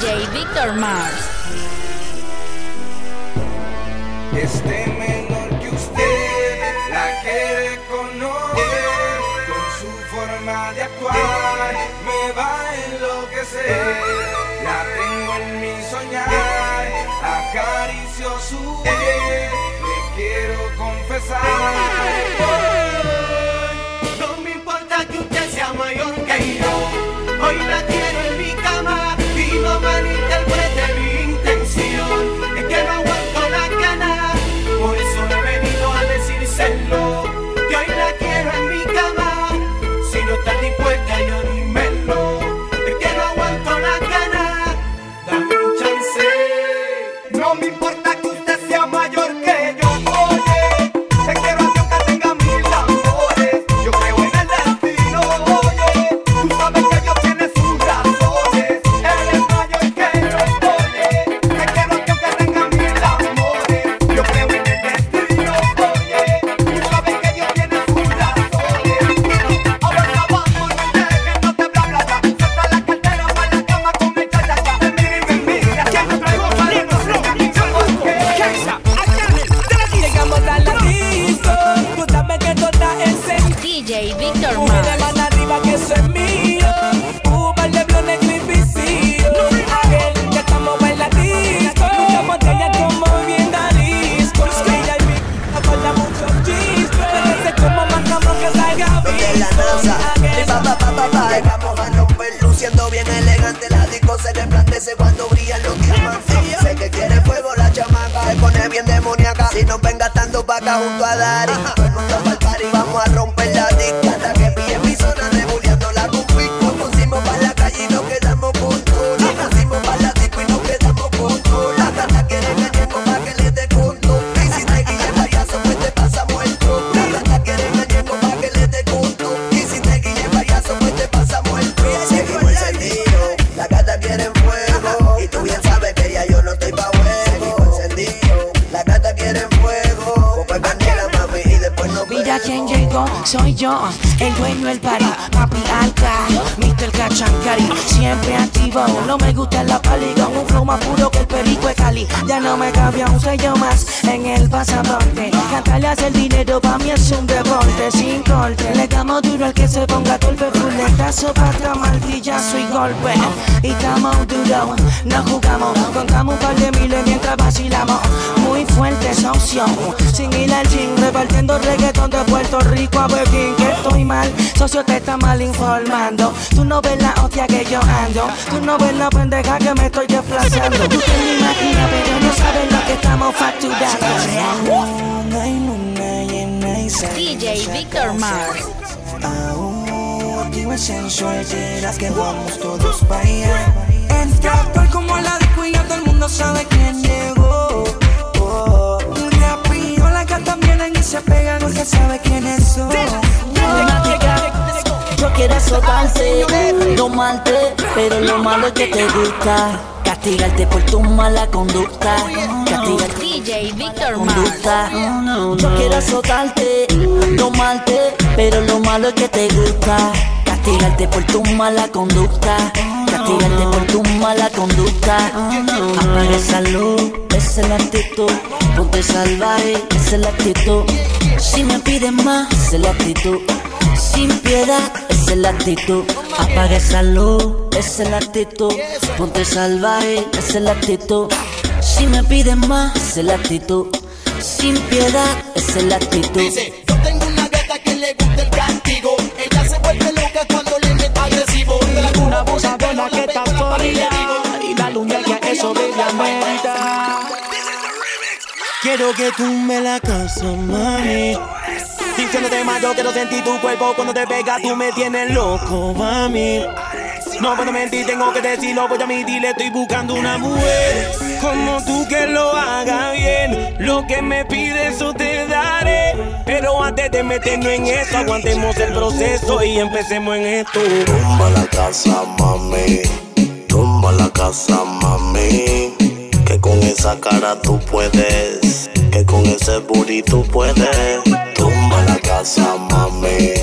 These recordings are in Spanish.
DJ Victor Mars. Este menor que usted la quiere conocer con su forma de actuar me va a enloquecer. La tengo en mi soñar, acaricio su piel, le quiero confesar. Yeah. Soy yo, el dueño del party, papi alca, Mr. Cachancari, siempre activo, no me gusta la pali, con un flow más puro que el perico de Cali, ya no me cambia un sello más en el pasaporte, cantarle hace el dinero pa' mí es un deporte, sin corte, le damos duro al que se ponga torpe, fuletazo, pata, martillazo y golpe, y estamos duro, no jugamos, contamos un par de miles mientras vacilamos, muy fuerte socio, sin ir al gym, repartiendo reggaetón de Puerto Rico a Berlín, que estoy mal, socio te está mal informando, tú no ves la hostia que yo ando, tú no ves la pendeja que me estoy desplazando, tú tienes máquina pero no sabes lo que estamos facturando. Y DJ Victor Mars. Aún digo sensual, serás que vamos todos para allá. Entra estoy como la disco y ya todo el mundo sabe quién llegó. Oh, rápido las gatas vienen y se pegan porque sabe quiénes son. Yo quiero azotarte, domarte, pero lo malo es que te gusta. Castigarte por tu mala conducta. Castigarte DJ Mars. conducta. Yo quiero azotarte, domarte, pero lo malo es que te gusta. Castigarte por tu mala conducta. Castigarte por tu mala conducta. Apaga esa luz, esa es la actitud. Ponte salvaje, esa es la actitud. Si me piden más, esa es la actitud. Sin piedad, esa es la actitud. Apaga esa luz, esa es la actitud. Ponte salvaje, esa es la actitud. Si me piden más, esa es la actitud. Sin piedad, esa es la actitud. Dice, yo tengo una gata que le gusta el castigo. Ella se vuelve loca cuando le meto agresivo. De la Una abusadora que está sólida y la luna que eso de la merita. Quiero que tú me la casas, mami. Diciéndote más, yo quiero sentir tu cuerpo cuando te pega, tú me tienes loco, mami. No puedo mentir, tengo que decirlo, voy a admitirle, estoy buscando una mujer como tú que lo haga bien. Lo que me pides, eso te daré. Pero antes de meternos en esto, aguantemos el proceso y empecemos en esto. Tumba la casa, mami. Tumba la casa, mami. Que con esa cara tú puedes. Que con ese booty tú puedes. Tumba la casa, mami.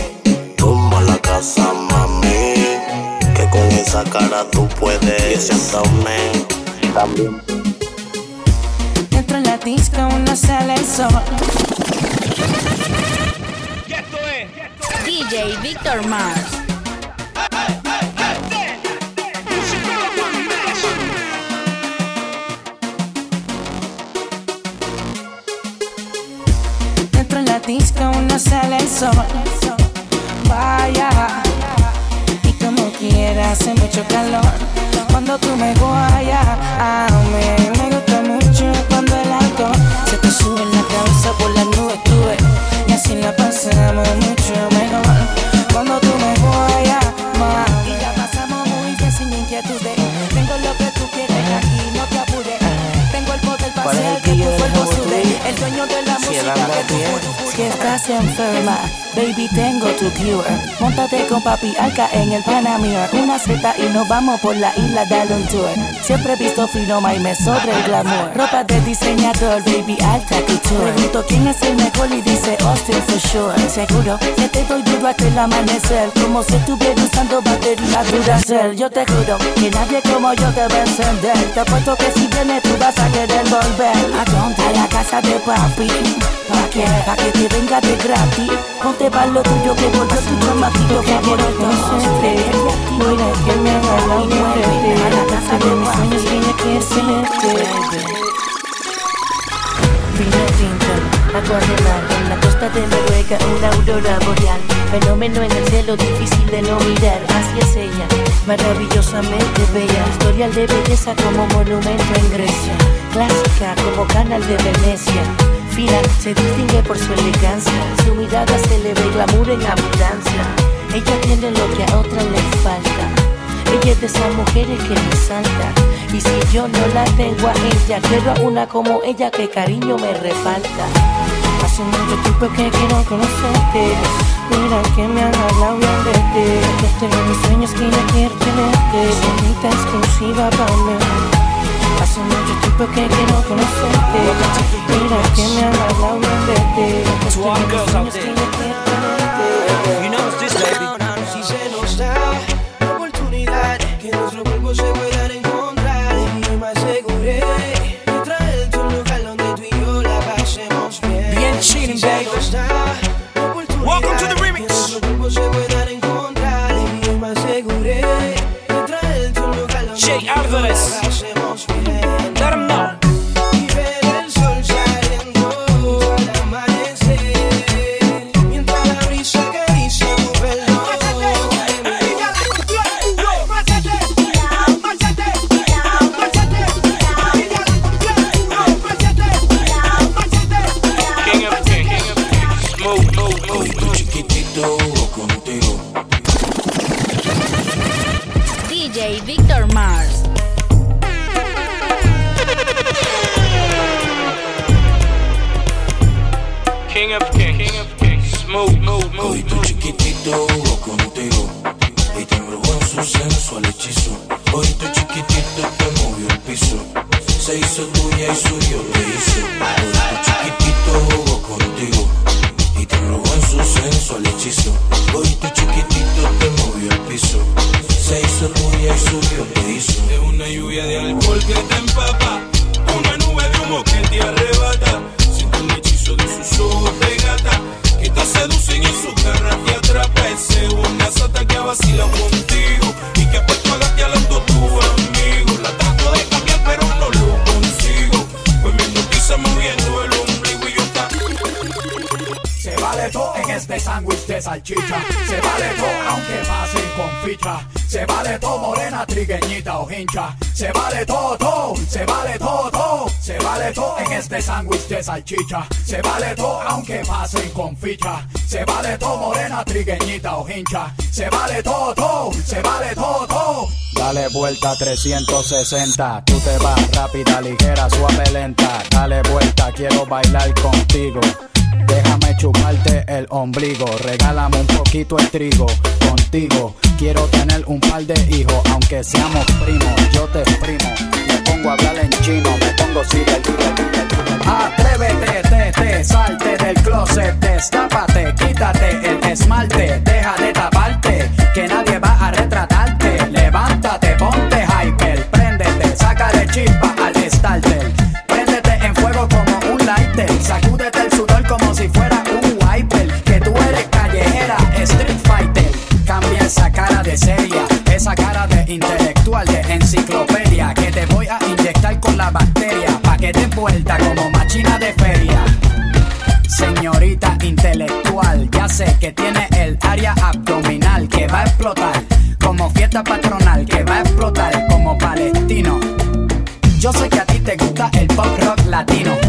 Tumba la casa, mami. Que con esa cara tú puedes. Siéntame también. Dentro en la disco uno sale el sol. DJ Victor Mars. Sale el sol. Vaya. Y como quiera hace mucho calor. Cuando tú me guayas, a mí me gusta mucho cuando el alcohol se te sube en la cabeza por las nubes, tuve. Y así la pasamos mucho cuerpo Si estás enferma, baby, tengo tu cure. Móntate con papi Alca en el Panamir. Una Z y nos vamos por la isla de un tour. Siempre he visto Finoma y me sobre el glamour. Ropa de diseñador, baby, alta couture. Pregunto quién es el mejor y dice Austin for sure. Seguro que te doy duro hasta el amanecer. Como si estuviera usando batería Duracell. Yo te juro que nadie como yo te va a encender. Te apuesto que si vienes tú vas a querer volver. ¿A dónde? A la casa de papi. ¿Pa' qué? Pa' que te venga de gratis. Ponte pa' lo tuyo que volvió tu chamaquito favorito. Mira que me haga la muerte. A la casa de mis sueños tiene que ser. Vino tinto, acuarela en la costa de Noruega, una aurora boreal. Fenómeno en el cielo, difícil de no mirar. Así es ella, maravillosamente bella. Historial de belleza como monumento en Grecia. Clásica como canal de Venecia. Fina, se distingue por su elegancia. Su mirada se le ve glamour en abundancia. Ella tiene lo que a otra le falta. Ella es de esas mujeres que resalta. Y si yo no la tengo a ella, quiero a una como ella que cariño me refalta. Hace mucho tiempo que quiero conocerte. Mira que me han hablado bien de ti. Que tengo mis sueños que no quiero tenerte. Bonita exclusiva para mí. Hace mucho tiempo que quiero conocerte. Mira que me han hablado bien de ti. Tengo girls out there. 360, tú te vas rápida, ligera, suave, lenta. Dale vuelta, quiero bailar contigo. Déjame chuparte el ombligo, regálame un poquito el trigo. Contigo quiero tener un par de hijos, aunque seamos primos. Yo te exprimo, me pongo a hablar en chino, me pongo si Atrévete, te, te, salte del closet, destápate, quítate el esmalte, deja de taparte, que nadie va a retratarte. seria, esa cara de intelectual de enciclopedia que te voy a inyectar con la bacteria pa que te vuelta como machina de feria. Señorita intelectual, ya sé que tiene el área abdominal que va a explotar, como fiesta patronal que va a explotar como palestino. Yo sé que a ti te gusta el pop rock latino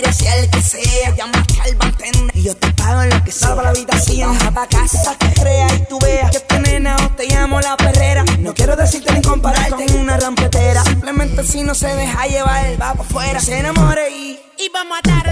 tires y el que sea, llama al bartender y yo te pago en lo que salva la habitación. Baja pa' casa, que crea y tú veas que este nena o te llamo la perrera. No quiero decirte ni compararte en una rampetera, simplemente si no se deja llevar, va pa' afuera, se enamore y... Y vamos a dar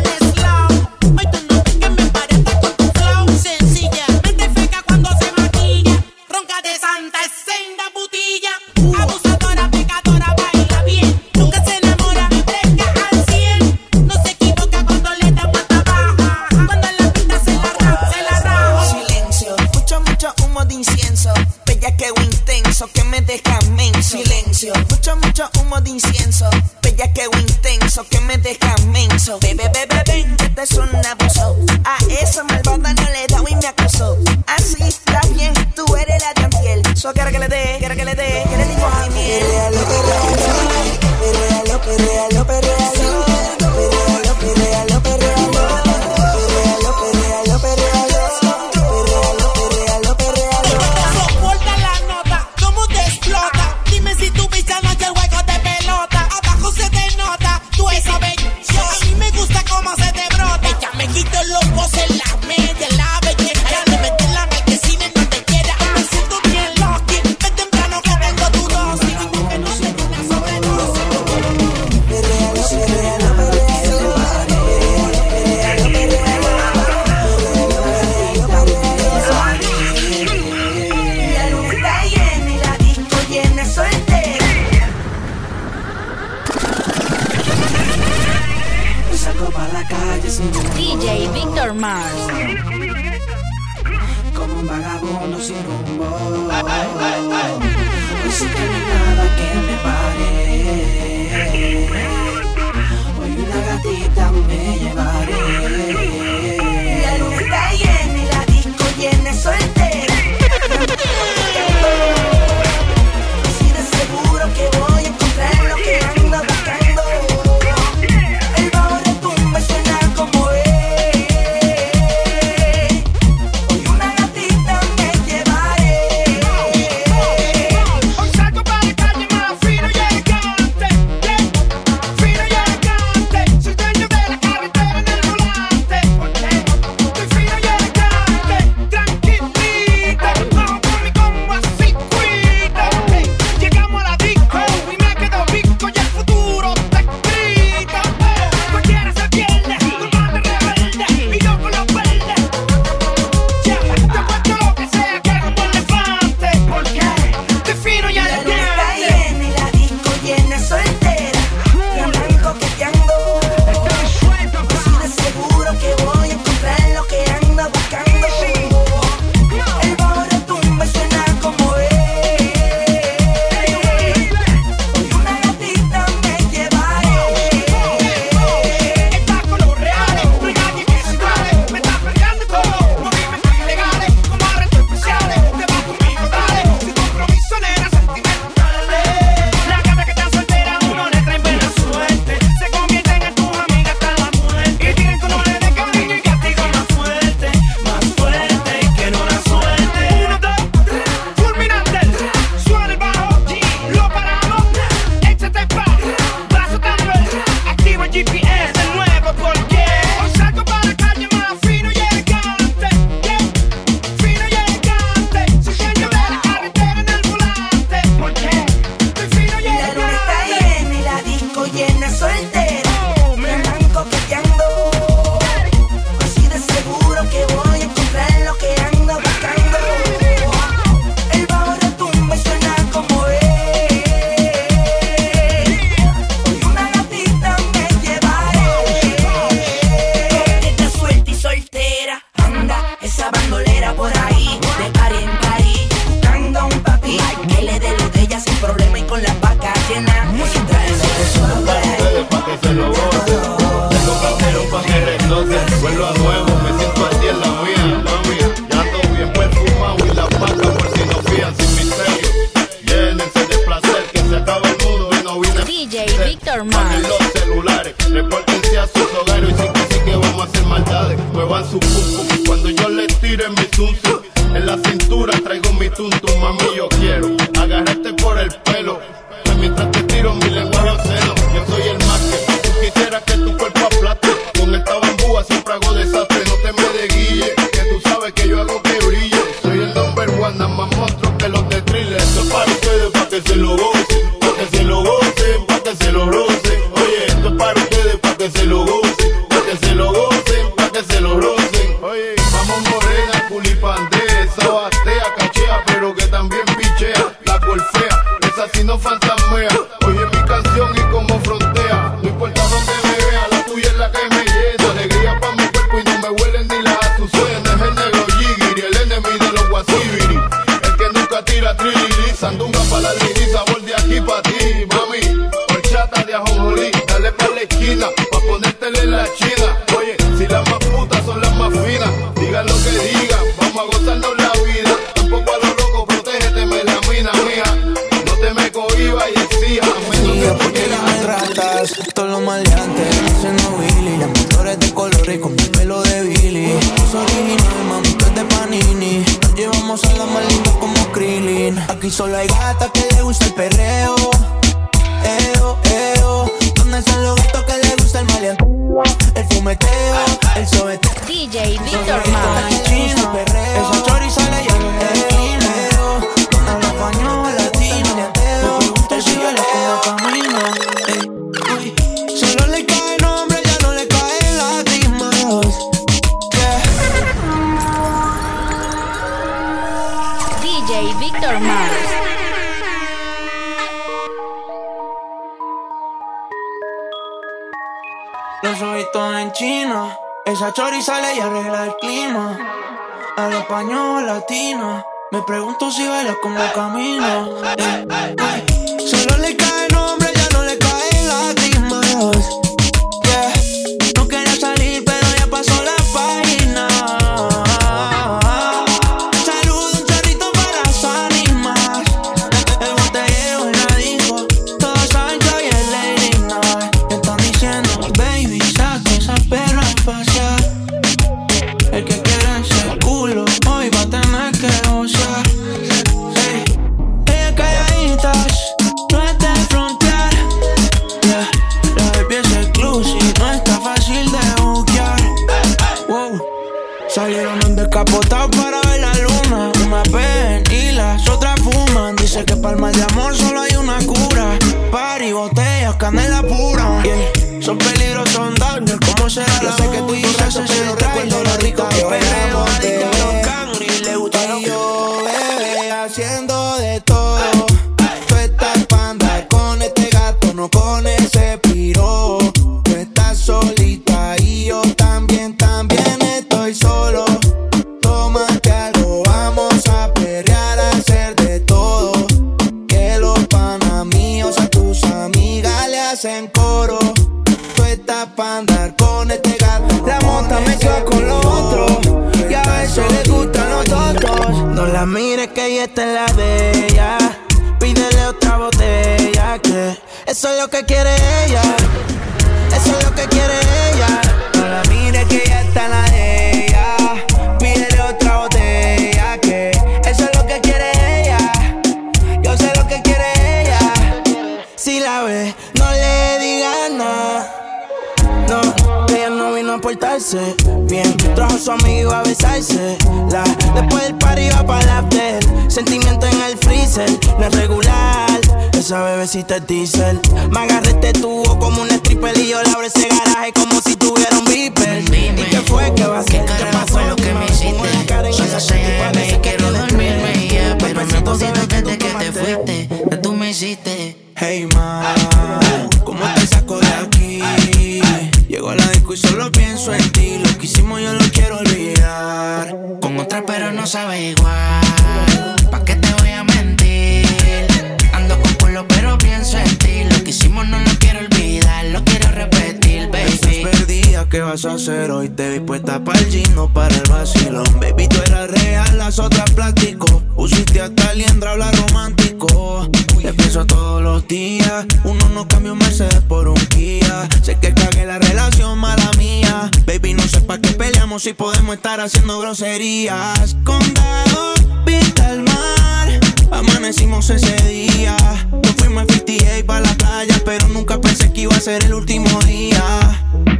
los maleantes. Haciendo Billy, las motores de color y con mi pelo de Billy. Es original, mami, tú de Panini. Nos llevamos a la maldita como Krillin. Aquí solo hay gata que le gusta el perreo. Eo, eo. ¿Dónde están los gatos que le gusta el maleante? El fumeteo, el sobeteo. DJ Víctor Mata. Chori sale y arregla el clima. A la española latina. Me pregunto si baila como camino. Eh, eh. Solo le de todo. Eso es lo que quiere ella. Eso es lo que quiere ella. No la mire que ya está en la de ella. Pídele otra botella que eso es lo que quiere ella. Yo sé lo que quiere ella. Si la ve, no le digas nada. No, ella no vino a portarse bien. Trajo a su amigo a besarse. La, después el party va para la after. Sentimiento en el freezer. No esa bebecita es diesel. Me agarré este tubo como un stripper y yo le abro ese garaje como si tuviera un beeper. Dime, ¿Y qué fue que va a ser? ¿Qué carajo fue lo que me hiciste? Son las 6 y quiero dormirme ya, pero me pusieron desde que te fuiste, que tú me hiciste. Hey ma, ¿cómo te saco de aquí? Llego a la disco y solo pienso en ti. Lo que hicimos yo lo quiero olvidar. Con otra pero no sabe igual. ¿Pa' qué te voy a mentir? Culo, pero pienso en ti. Lo que hicimos no lo quiero olvidar, lo quiero repetir, Estás baby. perdida, ¿qué vas a hacer hoy? Te vi puesta para el gino, para el vacilón. Baby, tú eras real, las otras plástico. Usiste hasta liendra, habla romántico. Te pienso todos los días. Uno no cambia un Mercedes por un Kia. Sé que cagué la relación, mala mía. Baby, no sé pa' qué peleamos si podemos estar haciendo groserías. Condado, vista al mar. Amanecimos ese día. Fuimos en 58 para la playa, pero nunca pensé que iba a ser el último día.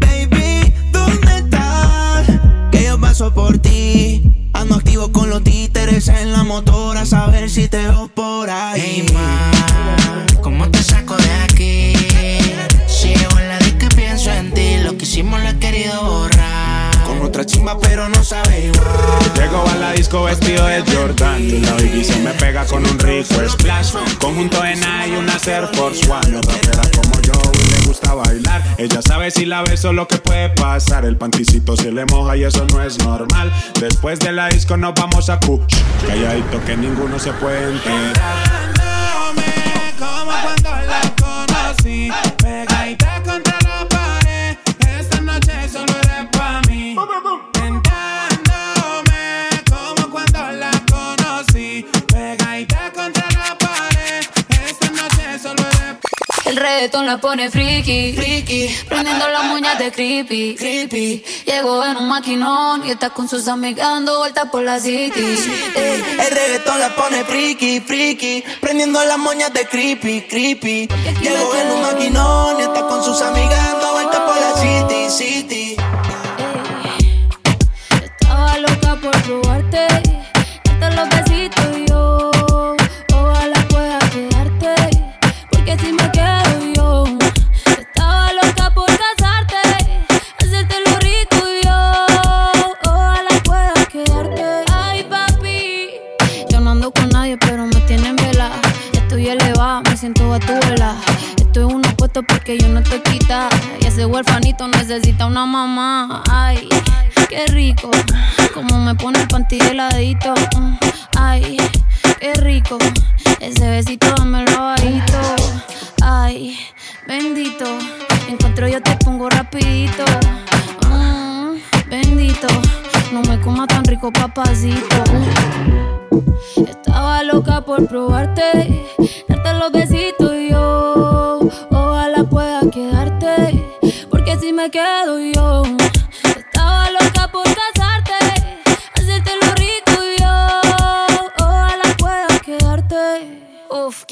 Baby, ¿dónde estás? Que yo paso por ti. Ando activo con los títeres en la motora, a saber si te veo por ahí. Hey, ma, ¿cómo te saco de aquí? Hicimos lo he querido borrar. Con otra chimba, pero no sabe igual. Llego a la disco vestido de Jordan. La baby se me pega con un rico splash Conjunto Nike y una Air Force One. No rapera como yo y le gusta bailar. Ella sabe si la beso lo que puede pasar. El panticito se le moja y eso no es normal. Después de la disco nos vamos a Kush. Calladito que ninguno se puede enterar. Como cuando la conocí. Reggaetón la pone friki, friki, prendiendo las moñas de creepy, creepy. Llegó en un maquinón y está con sus amigas dando vueltas por la city. Ey. El reggaetón la pone friki, friki, prendiendo las moñas de creepy, creepy. Llegó en un maquinón y está con sus amigas dando vueltas por la city, city. Estaba loca por probarte, porque yo no te quita. Y ese huerfanito necesita una mamá. Ay, qué rico. Como me pone el panty heladito. Ay, qué rico. Ese besito dame bajito. Ay, bendito. Encuentro yo te pongo rapidito. Mm, bendito. No me coma tan rico, papacito. Estaba loca por probarte, darte los besitos y yo. Pueda quedarte, porque si me quedo yo. Estaba loca por casarte,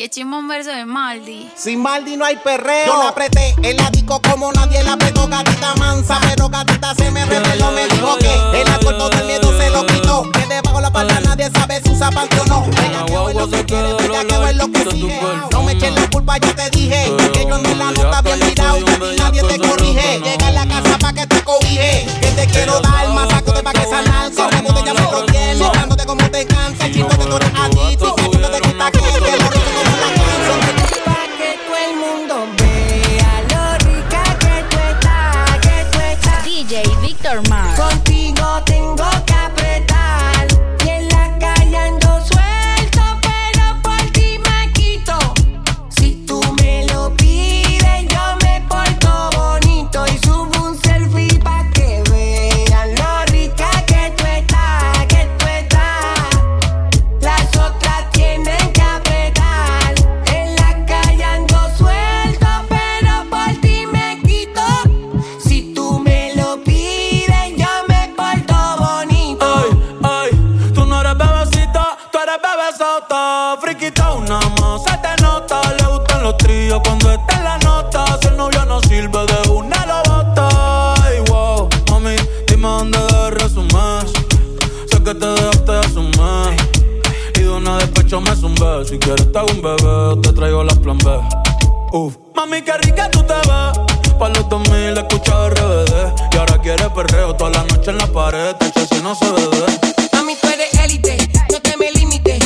qué chimón un verso de Maldi. Sin Maldi no hay perreo. Yo la apreté el disco como nadie la apretó, gatita mansa. Pero gatita se me reveló, me dijo que el acuerdo del miedo se lo quitó. Que debajo la pata nadie sabe si usa panty o no. Bellaqueo es lo que quiere, bellaqueo es lo que sigue. No me eches la culpa, ya te dije. Que yo ando en la nota bien mirado y nadie te corrige. Llega a la casa pa' que te cobije. Que te quiero dar más saco de pa' que sanar. Sobre botella me lo tiene, dándote como te cansa. Chico, que tú eres adicto y que tú te gusta que te lo Víctor Si quieres te hago un bebé, te traigo las plan B. Uf. Mami, qué rica tú te ves. Pa' los 2000 escucha RBD. Y ahora quieres perreo toda la noche en la pared. Te si no se ve. Mami, tú eres élite, no te me limites.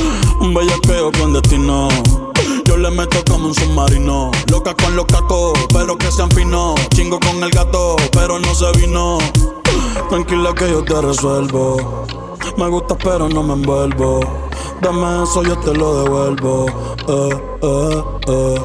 Un bellaqueo con destino. Yo le meto como un submarino. Loca con los cacos, pero que sean finos. Chingo con el gato, pero no se vino. Tranquila que yo te resuelvo. Me gusta, pero no me envuelvo. Dame eso, yo te lo devuelvo. Eh, eh, eh.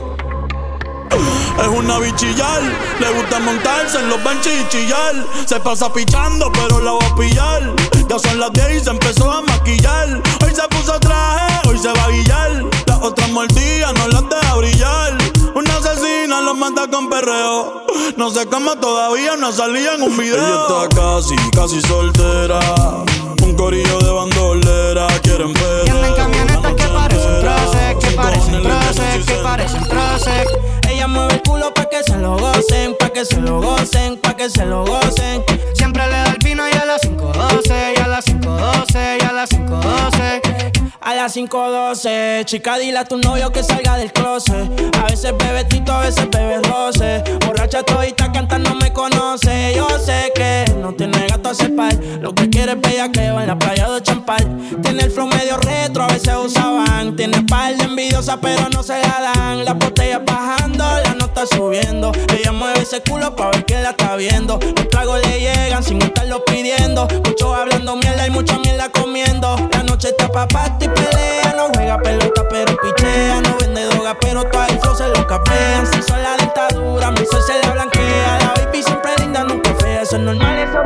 Es una bichillar, le gusta montarse en los benches y chillar. Se pasa pichando, pero la va a pillar. Ya son las 10 y se empezó a maquillar. Hoy se puso traje, hoy se va a guillar. Las otras mordidas no las deja brillar. Una asesina los manda con perreo. No sé cómo todavía no salía en un video. Ella está casi, casi soltera. Un corillo de bandolera, quieren perreo. Tienen camionetas que parecen troces, que parecen troces, que parecen troces. Ella mueve el culo pa' que se lo gocen, pa' que se lo gocen, pa' que se lo gocen. Siempre le las 5.12, y a las 5.12, y a las 5.12. A las 5.12, chica, dile a tu novio que salga del closet. A veces bebe tito, a veces bebe roce. Borracha todita canta, no me conoce. Yo sé que no tiene gato a par. Lo que quiere es bellaqueo en la playa de Champal. Tiene el flow medio retro, a veces usaban. Tiene par envidiosa, pero no se la dan. La botella bajando, la nota subiendo. Ella mueve ese culo pa' ver quién la está viendo. Los tragos le llegan sin estarlo pidiendo. Muchos hablando mierda y mucha mierda comiendo. La noche está pa' party y No juega pelota, pero pichea. No vende droga, pero todo el flow se lo capean. Si son la dictadura, mi sol se la blanquea. La baby siempre linda, nunca fea. Eso es normal, eso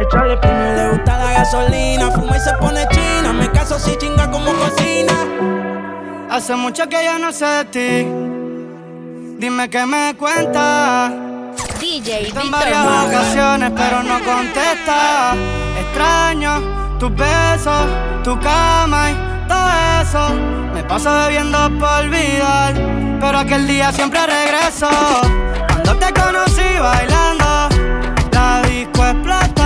Echarle piña le gusta la gasolina. Fuma y se pone china. Me caso si chinga como cocina. Hace mucho que yo no sé de ti. Dime que me cuentas. DJ En Víctor varias ocasiones, pero no contesta. Extraño tus besos, tu cama y todo eso. Me paso bebiendo por olvidar, pero aquel día siempre regreso. Cuando te conocí bailando, la disco explota.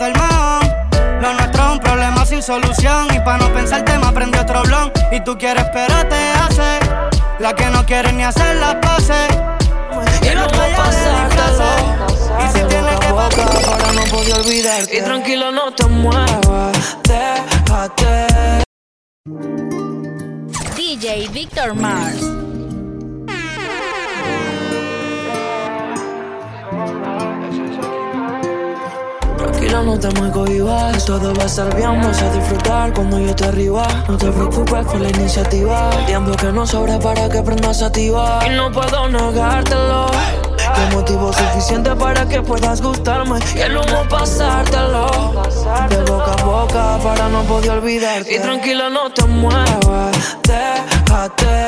El. Lo nuestro es un problema sin solución. Y pa' no pensar te me aprendí otro blon. Y tú quieres, pero te hace. La que no quiere ni hacer las pases. Y no voy a Y si tienes que boca para no poder olvidarte. Y tranquilo, no te muevas, déjate. DJ Víctor Mars. Tranquila, no te me cohibas. Todo va a estar bien, vas a disfrutar cuando yo te arriba. No te preocupes por la iniciativa. El tiempo que no sobra para que aprendas a activar. Y no puedo negártelo. Que motivo suficiente para que puedas gustarme. Y el humo pasártelo. De boca a boca para no poder olvidarte. Y tranquila, no te muevas. Déjate.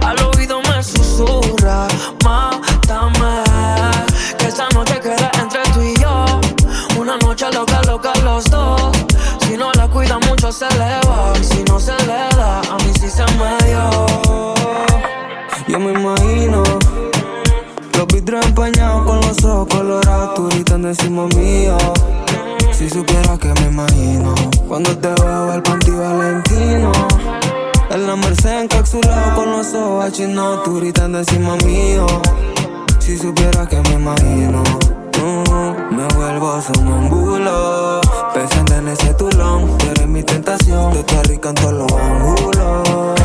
Al oído me susurra. Mátame. Se le va. Si no se le da, a mí sí se me dio. Yo me imagino los vidrios empañados con los ojos colorados, tú encima mío. Si supieras que me imagino cuando te veo el panty valentino. En la Merced encapsulado con los ojos achinados, tú encima mío. Si supieras que me imagino, mm, me vuelvo sonambulo. Pensando en ese tulón, eres mi tentación. Tú estás rica en los ángulos.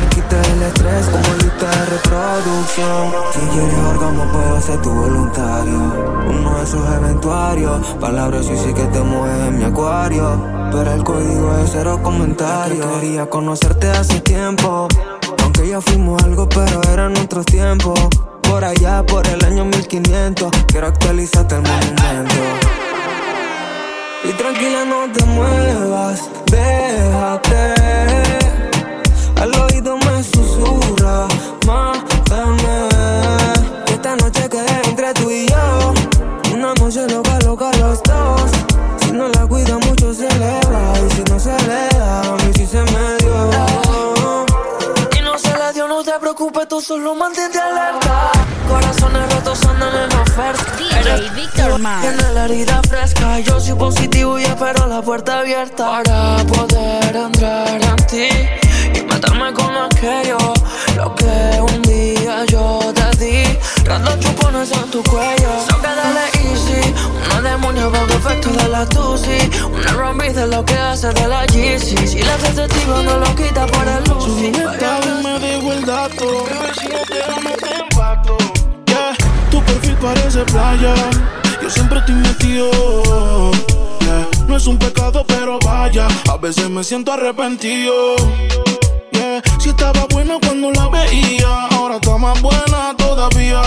Me quitas el estrés como lista de reproducción. Si quieres orgasmo, puedo ser tu voluntario. Uno de esos eventuarios. Palabras y sí que te mueves en mi acuario. Pero el código es cero comentarios. Quería conocerte hace tiempo. Aunque ya fuimos algo, pero eran otros tiempos. Por allá por el año 1500. Quiero actualizarte el monumento. Y tranquila, no te muevas, déjate. Al oído me susurra, mátame. Esta noche quede entre tú y yo. Una noche loca, loca los dos. Si no la cuida mucho se le va. Y si no se le da, a mí sí se me dio. Y no se le dio, no te preocupes, tú solo mantente alerta. Rotos andan en oferta. DJ Víctor. Tiene la herida fresca, yo soy positivo y espero la puerta abierta para poder entrar en ti y meterme con aquello, lo que un día yo te di. Rando chupones en tu cuello, so que dale easy. Una demonia bajo efecto de la tusi, una rombi de lo que hace de la Yeezy. Si la sensitiva no lo quita por el luz. Subí el estado y me dejo el dato. Si no te amo, te empato. Perfil parece playa. Yo siempre estoy metido. Yeah, no es un pecado, pero vaya. A veces me siento arrepentido. Yeah, si estaba buena cuando la veía, ahora está más buena todavía.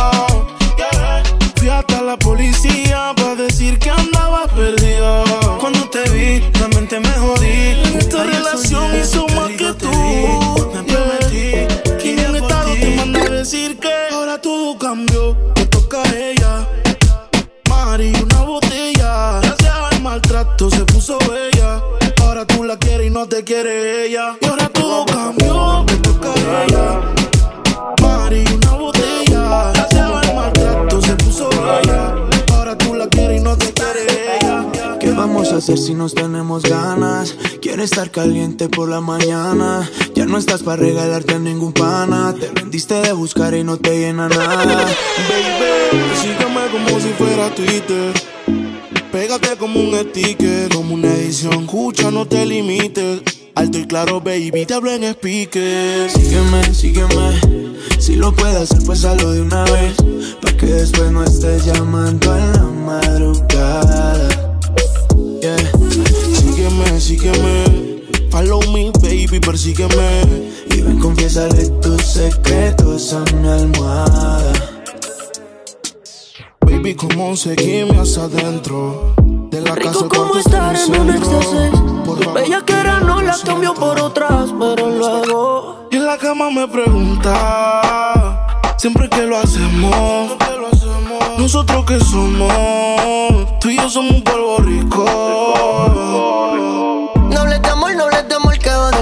Yeah, fui hasta la policía para decir que andaba perdida. Cuando te vi, la mente me jodí. Esta relación hizo más que tú. Yeah. Y en estado te manda a decir que ahora todo cambió. Maltrato se puso bella. Ahora tú la quieres y no te quiere ella. Y ahora todo cambió. Te toca a ella. Mari, una botella. Gracias al maltrato se puso bella. Ahora tú la quieres y no te quiere ella. ¿Qué vamos a hacer si nos tenemos ganas? Quiero estar caliente por la mañana. Ya no estás para regalarte a ningún pana. Te rendiste de buscar y no te llena nada. Baby, sígueme como si fuera Twitter. Pégate como un sticker, como una edición. Escucha, no te limites. Alto y claro, baby, te hablo en speaker. Sígueme, sígueme. Si lo puedes hacer, pues hazlo de una vez. Pa' que después no estés llamando en la madrugada. Yeah. Sígueme, sígueme. Follow me, baby, persígueme. Y ven, confiésale tus secretos a mi almohada. Baby, como seguimos adentro. De la casa Rico al como estar en un éxtasis. Bella que era no la cambió por otras, pero luego. Y en la cama me pregunta Siempre que lo hacemos Nosotros que somos Tú y yo somos un polvo rico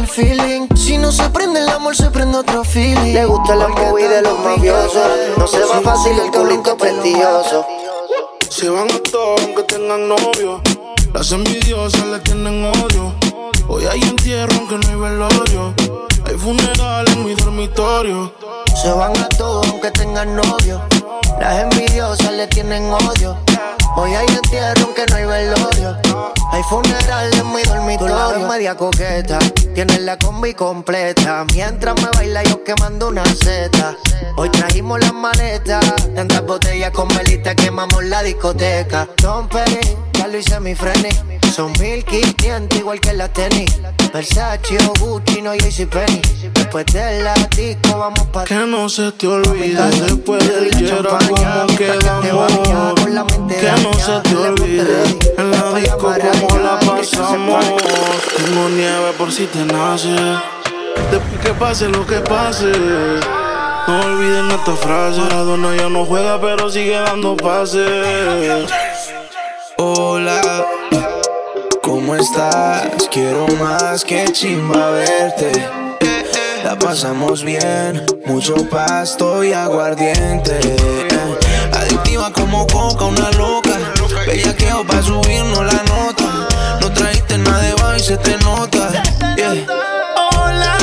feeling. Si no se prende el amor, se prende otro feeling. Le gusta la movie de los mafiosos. No se va fácil el culito prestigioso. Se van a todos aunque tengan novio Las envidiosas le tienen odio Hoy hay entierro aunque no hay velorio Hay funeral en mi dormitorio Se van a todos aunque tengan novio. Las envidiosas le tienen odio. Hoy hay entierro aunque no hay velorio. Hay funeral en mi dormitorio. Es media coqueta. Tienes la combi completa. Mientras me baila yo quemando una seta. Hoy trajimos las maletas. Tantas botellas con velita quemamos la discoteca. Don Perry, ya lo hice mi freni. Son 1500 igual que la tenis. Versace o Gucci, no JCPenney. Después de la disco vamos pa' Que no se te olvide después del hielo como quedamos Que no se te olvide en la disco como la pasamos. Tengo nieve por si te nace. Después que pase lo que pase No olviden esta frase. Maradona ya no juega pero sigue dando pases Hola, ¿cómo estás? Quiero más que chimba verte. La pasamos bien, mucho pasto y aguardiente. Adictiva como coca, una loca. Bellaqueo pa' subirnos la nota. No trajiste nada de baile se te nota. Hola,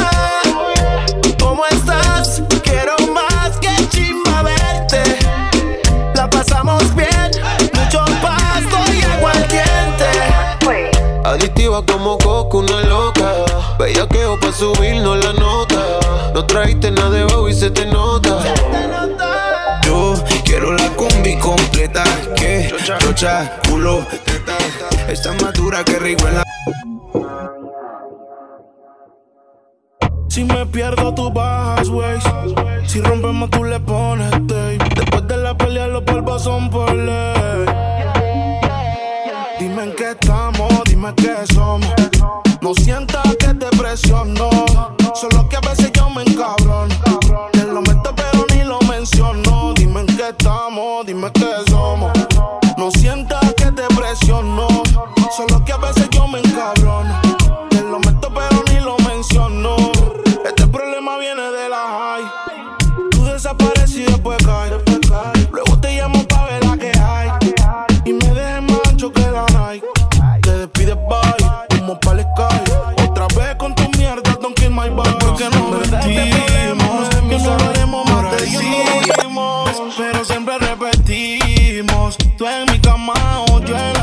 Como coco, una loca. Bellaqueo pa' subirnos la nota. No trajiste nada de bajo y se te nota. Yo quiero la combi completa. Que chocha, culo, teta. Está más dura que rico en la. Si me pierdo tú bajas, wey Si rompemos tú le pones tape no, dime qué somos. No sientas que te presiono. Solo que a veces yo me encabrono. Te lo meto, pero ni lo menciono. Dime en qué estamos, dime qué Porque no mentimos, que no lo haremos más de decimos. Pero siempre repetimos. Tú en mi cama o yo en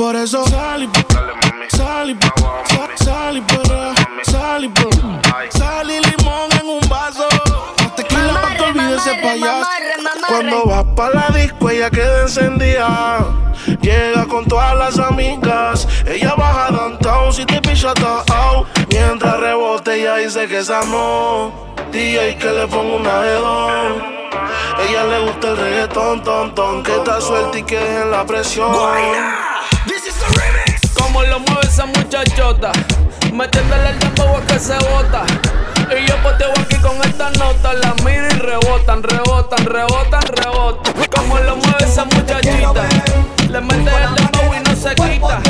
Por eso sal y sal y sal- sal y perrea, sal y. Sal y limón en un vaso. No tequila pa' que olvides ese payaso. Cuando vas pa' la disco, ella queda encendida. Llega con todas las amigas. Ella baja downtown si te picha out. Mientras rebote, ella dice que esa no. DJ que le pongo una dos. Ella le gusta el reggaetón, ton, ton. Que está suelta y que dejen la presión. Como lo mueve esa muchachota, metiéndole el dembow a que se bota. Y yo poteo aquí con esta nota, la miro y rebotan, rebotan, rebotan, rebotan. Como lo mueve esa muchachita, le mete el dembow y no se quita.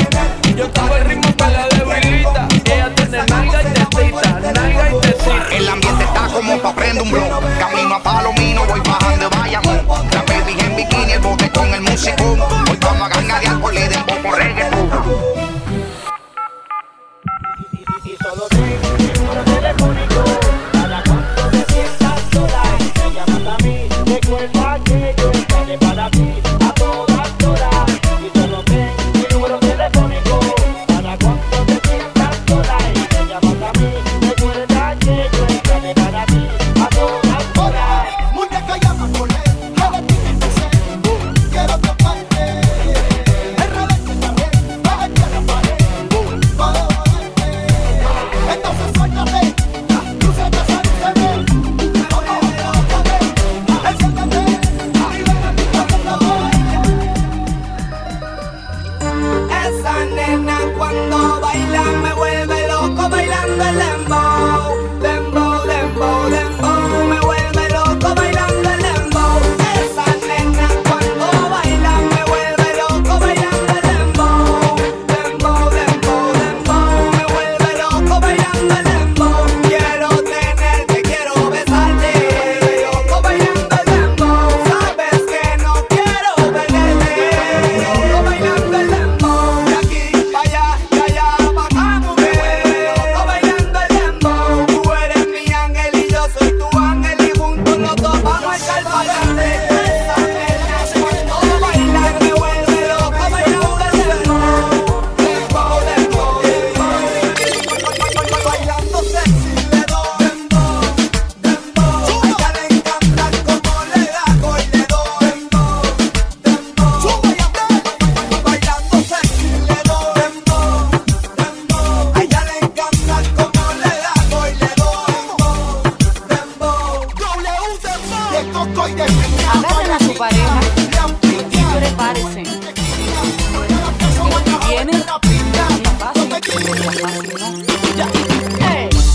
Yo tengo el ritmo que la debilita. Ella tiene nalga y tetita, nalga y tetita. El ambiente está como pa' prender un blog. Camino a Palomino, voy bajando de Bayamón. Bikini, el bote con el musicón. Hoy vamos a gangarear por le den poco reggaetón. Recuerda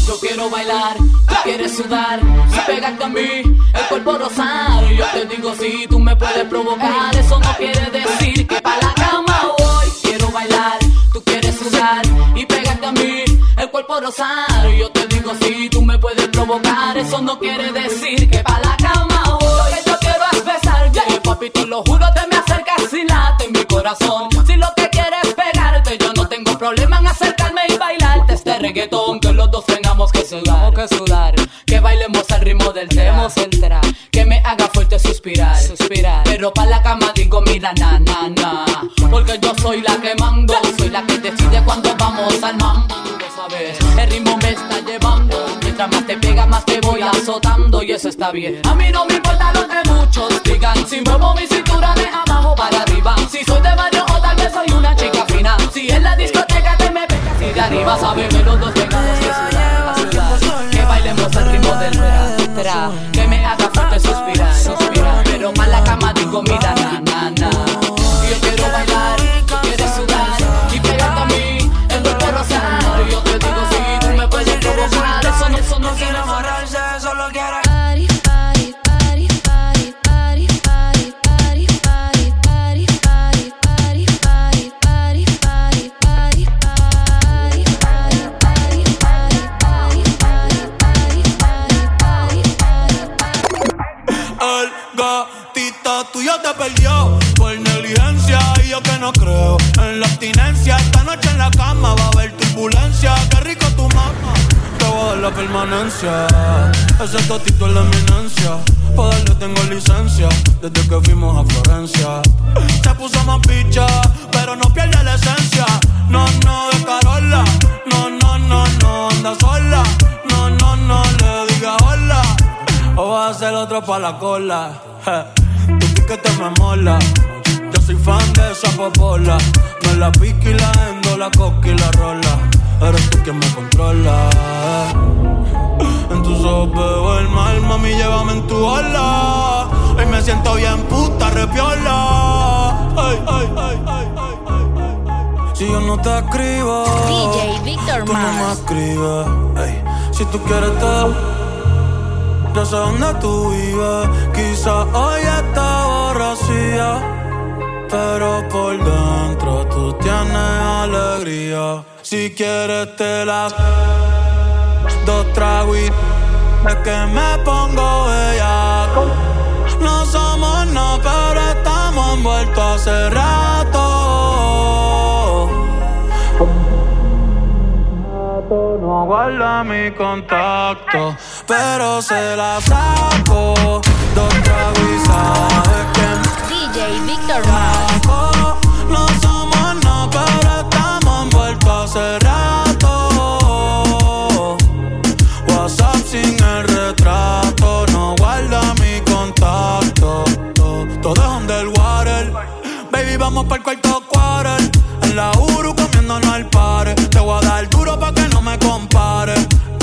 Yo quiero bailar, tú quieres sudar y pegarte a mí, el cuerpo rosar. Yo te digo si tú me puedes provocar, eso no quiere decir que pa' la cama voy. Quiero bailar, tú quieres sudar y pegarte a mí, el cuerpo rosar. Yo te digo si tú me puedes provocar, eso no quiere decir reggaetón que los dos tengamos que sudar, que sudar, que bailemos al ritmo del tema. Entrar, que me haga fuerte suspirar, suspirar, pero pa la cama digo mira na na na, porque yo soy la que mando, soy la que decide cuando vamos al mambo, sabes, el ritmo me está llevando. Más te voy azotando y eso está bien. A mí no me importa lo que muchos digan. Si muevo mi cintura de y de arriba sabe que los dos tengamos que sudar, a sudar. Que bailemos el ritmo del tra. Que me haga fuerte suspirar, suspirar. Pero para la cama digo mira la permanencia. Ese totito es la eminencia. Pa' darle tengo licencia desde que fuimos a Florencia. Se puso más picha, pero no pierde la esencia. No, no, de Carola. No, no, no, no, anda sola. No, no, no, le diga hola. O vas a ser otro pa' la cola. Je, Tu piquete me mola. Yo soy fan de esa popola. Me la pique y la la coca y la rola. Eres tú quien me controla. En tus ojos veo el mal, mami, llévame en tu ola. Hoy me siento bien puta, repiola. Ay, ay, ay, ay, ay, ay, ay. Si yo no te escribo, DJ Víctor tú no me escribes. Si tú quieres te yo sé dónde tú vives. Quizá hoy está borracía. Pero por dentro tú tienes alegría. Si quieres te la dos tragos y es que me pongo bellaco. No somos no, pero estamos envueltos hace rato. No guarda mi contacto, pero se la saco. Dos tragos y No somos no, pero estamos envueltos hace rato. WhatsApp sin el retrato, no guarda mi contacto. Todo es underwater. Baby, vamos para el cuarto quarter. En la Uru comiéndonos al par. Te voy a dar duro pa' que no me compare.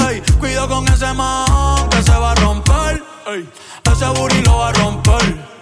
Ey, cuido con ese man que se va a romper. Ese booty lo va a romper.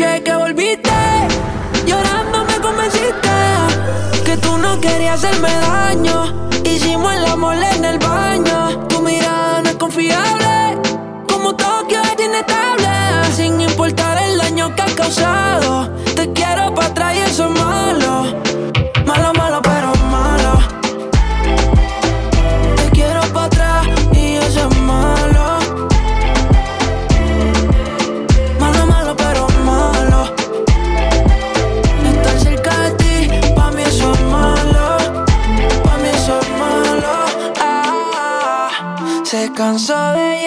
noche que volviste, llorando me convenciste que tú no querías hacerme daño. Hicimos el amor en el baño. Tu mirada no es confiable, como Tokio es inestable. Sin importar el daño que has causado, te quiero para atrás y eso es cansado de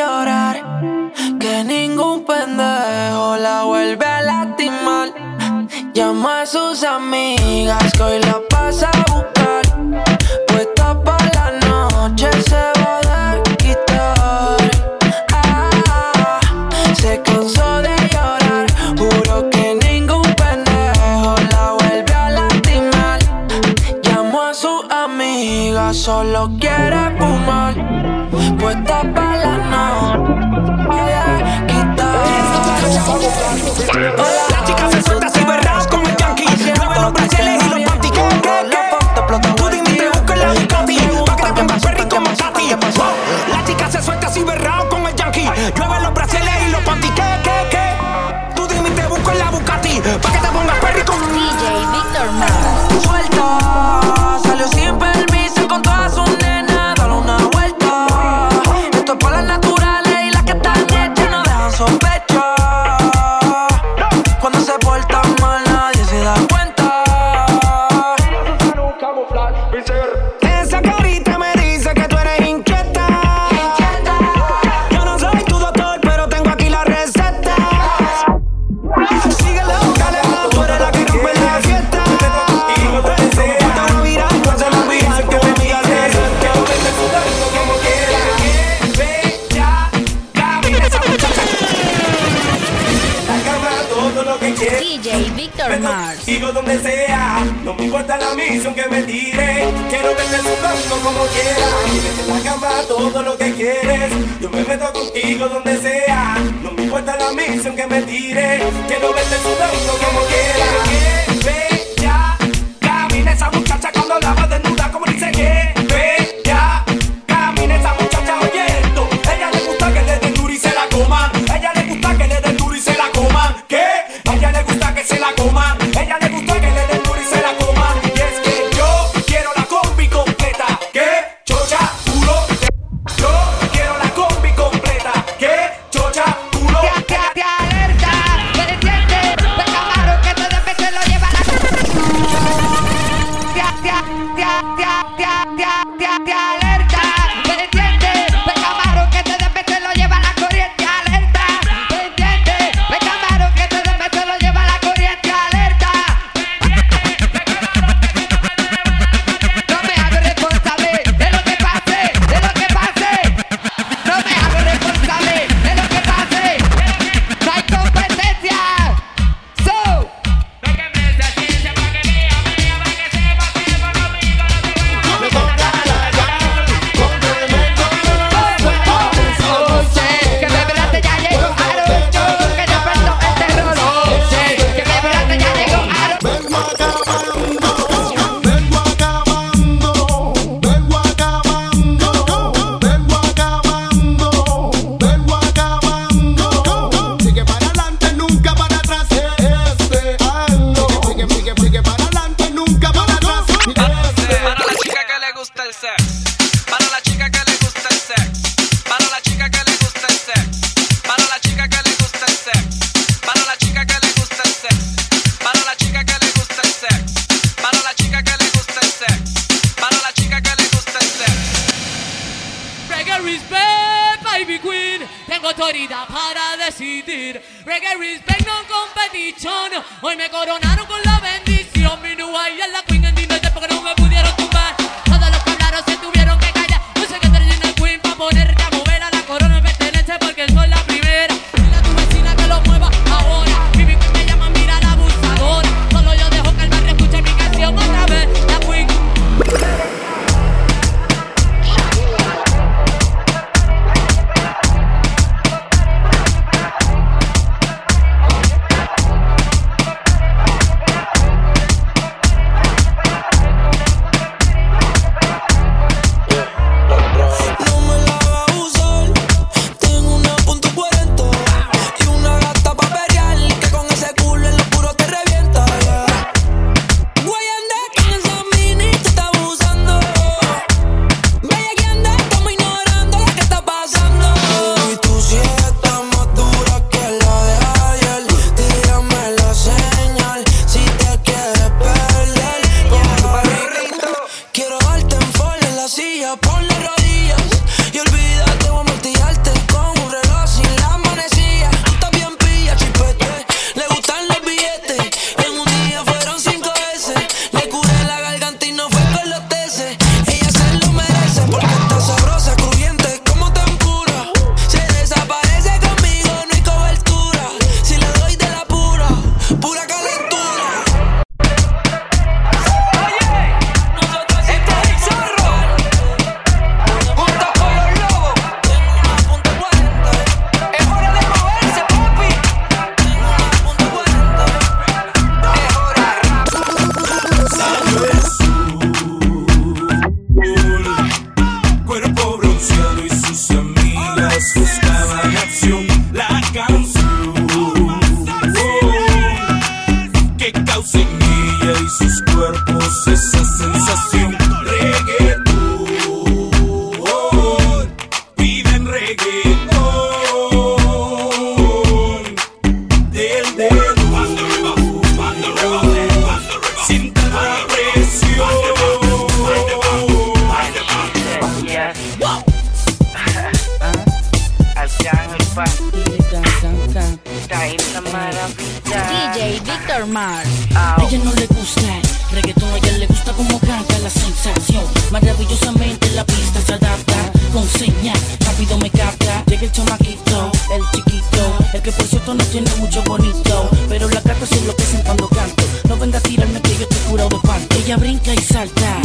maravillosamente la pista se adapta con señas, rápido me capta. Llega el chamaquito, el chiquito, el que por cierto no tiene mucho bonito. Pero las gatas se enloquecen cuando canto. No venga a tirarme que yo estoy curado de panto. Ella brinca y salta,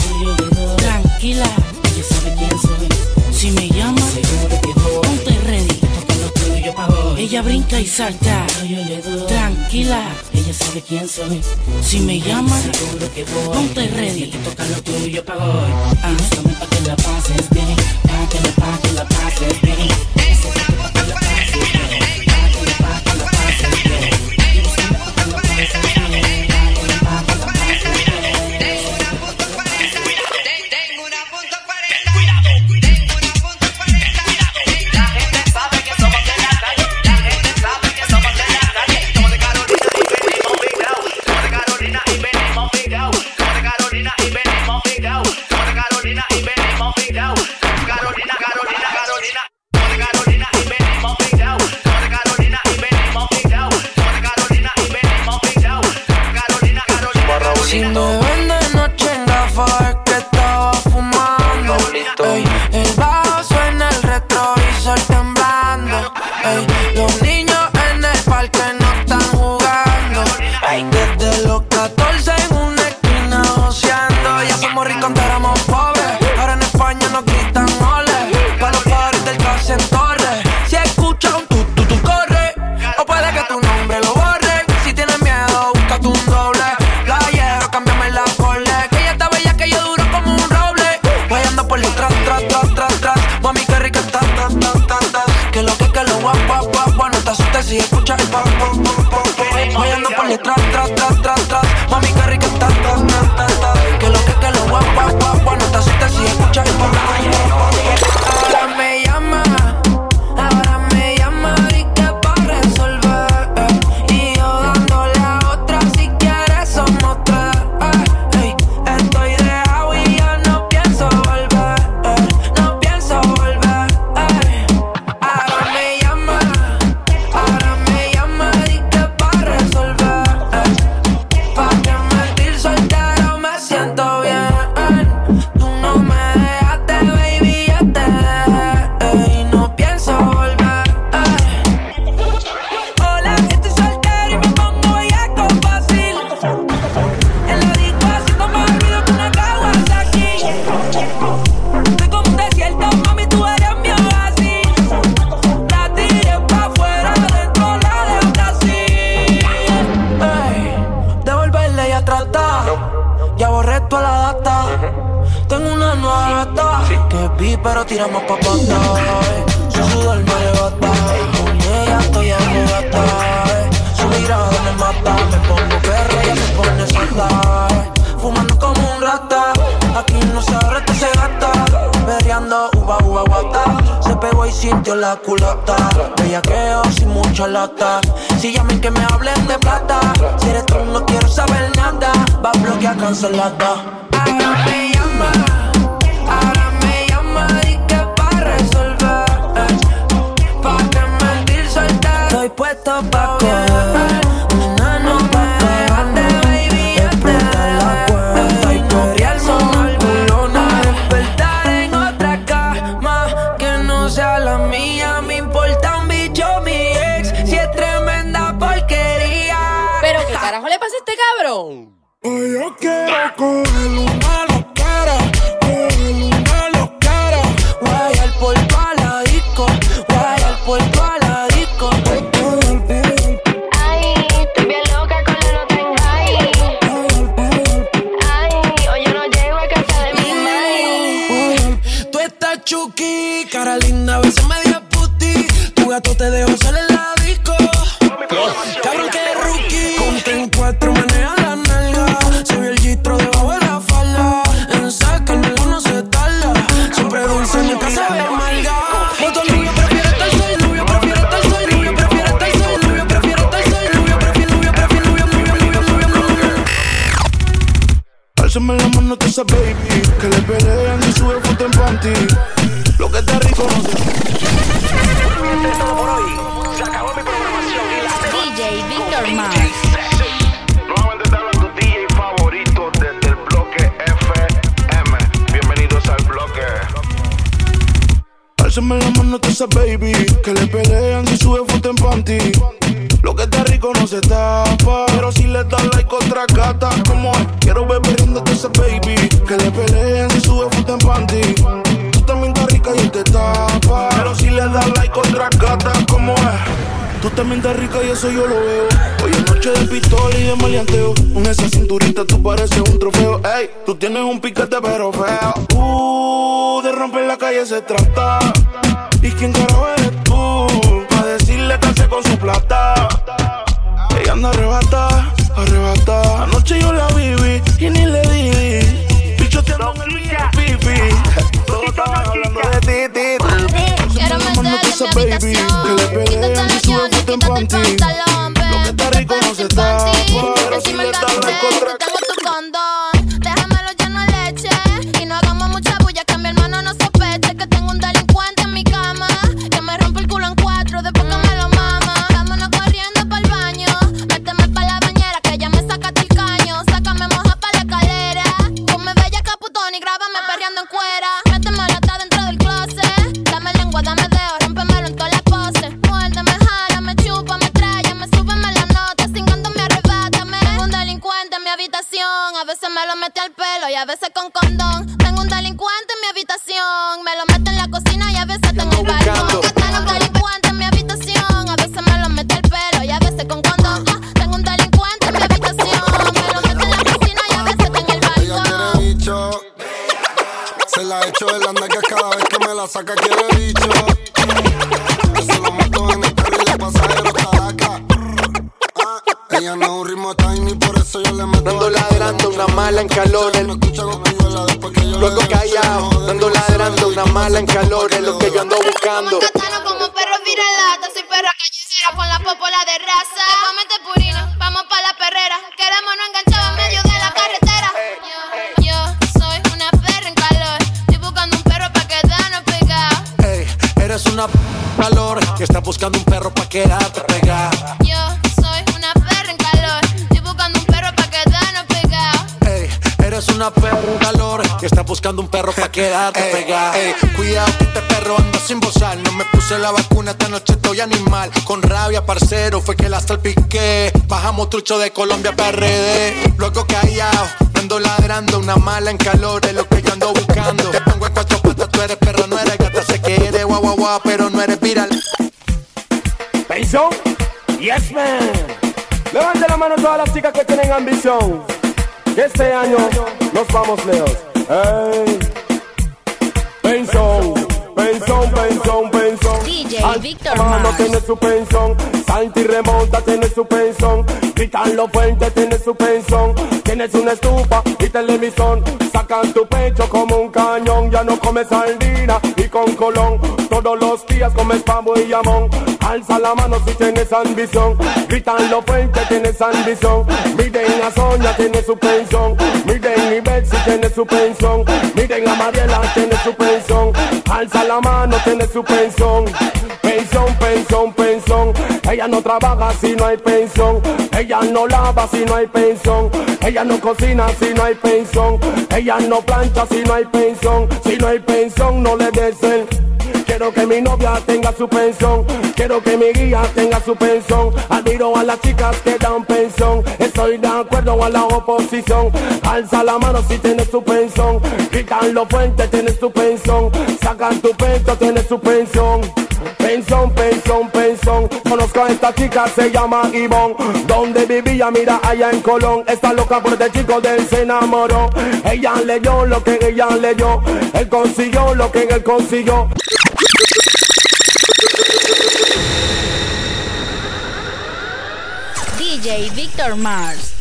tranquila, ella sabe quién soy. Si me llama. Ponte ready, porque no yo. Ella brinca y salta, tranquila ella sabe quién soy. Si me llamas, seguro que voy. Ponte ready, te toca lo tuyo para hoy. Ah, Avísame pa' que la pases bien, pa' que la, pa' que la pases bien. tra tra tra. Hoy yo quiero cogerlo eso yo lo veo. Hoy es noche de pistola y de maleanteo. Con esa cinturita tú pareces un trofeo. Ey, tú tienes un piquete pero feo. Uh, de romper la calle se trata. ¿Y quién carajo eres tú? Pa' decirle que hace con su plata. Ella anda arrebata. Salpiqué. Bajamos trucho de Colombia PRD. Luego callado, ando ladrando una mala en calor. Es lo que yo ando buscando. Te pongo en cuatro patas, tú eres perro, no eres gata. Sé que eres guau guau guau, pero no eres viral. Benson, yes man. Levante la mano todas las chicas que tienen ambición. Que este año nos vamos lejos. Hey. Benson, Benson, Benson. DJ Al- Víctor mano Mars. tiene su pensión. Santi remonta, tiene su pensión. Gritan los fuentes, tiene su pensión. Tienes una estufa y televisión. Sacan tu pecho como un cañón. Ya no comes sardina y con colón. Todos los días comes pavo y jamón. Alza la mano si tienes ambición. Gritan los fuentes, tienes ambición. Miren a Sonia, tiene su pensión. Miren a Betsy, tiene su pensión. Miren a Mariela, tiene su pensión. Alza la mano, tiene su pensión. Pensión, pensión, pensión. Ella no trabaja si no hay pensión. Ella no lava si no hay pensión. Ella no cocina si no hay pensión. Ella no plancha si no hay pensión. Si no hay pensión, no le des. Quiero que mi novia tenga su pensión. Quiero que mi guía tenga su pensión. Admiro a las chicas que dan pensión. Estoy de acuerdo a la oposición. Alza la mano si tienes su pensión. Gritan los fuentes, tienes tu pensión. Sacan tu pecho, tienes su pensión. Pensión, pensión, pensión. Conozco a esta chica, se llama Ivonne. Donde vivía, mira, allá en Colón. Está loca por este chico de él se enamoró. Ella leyó lo que ella leyó. Él consiguió lo que él consiguió. DJ Víctor Mars.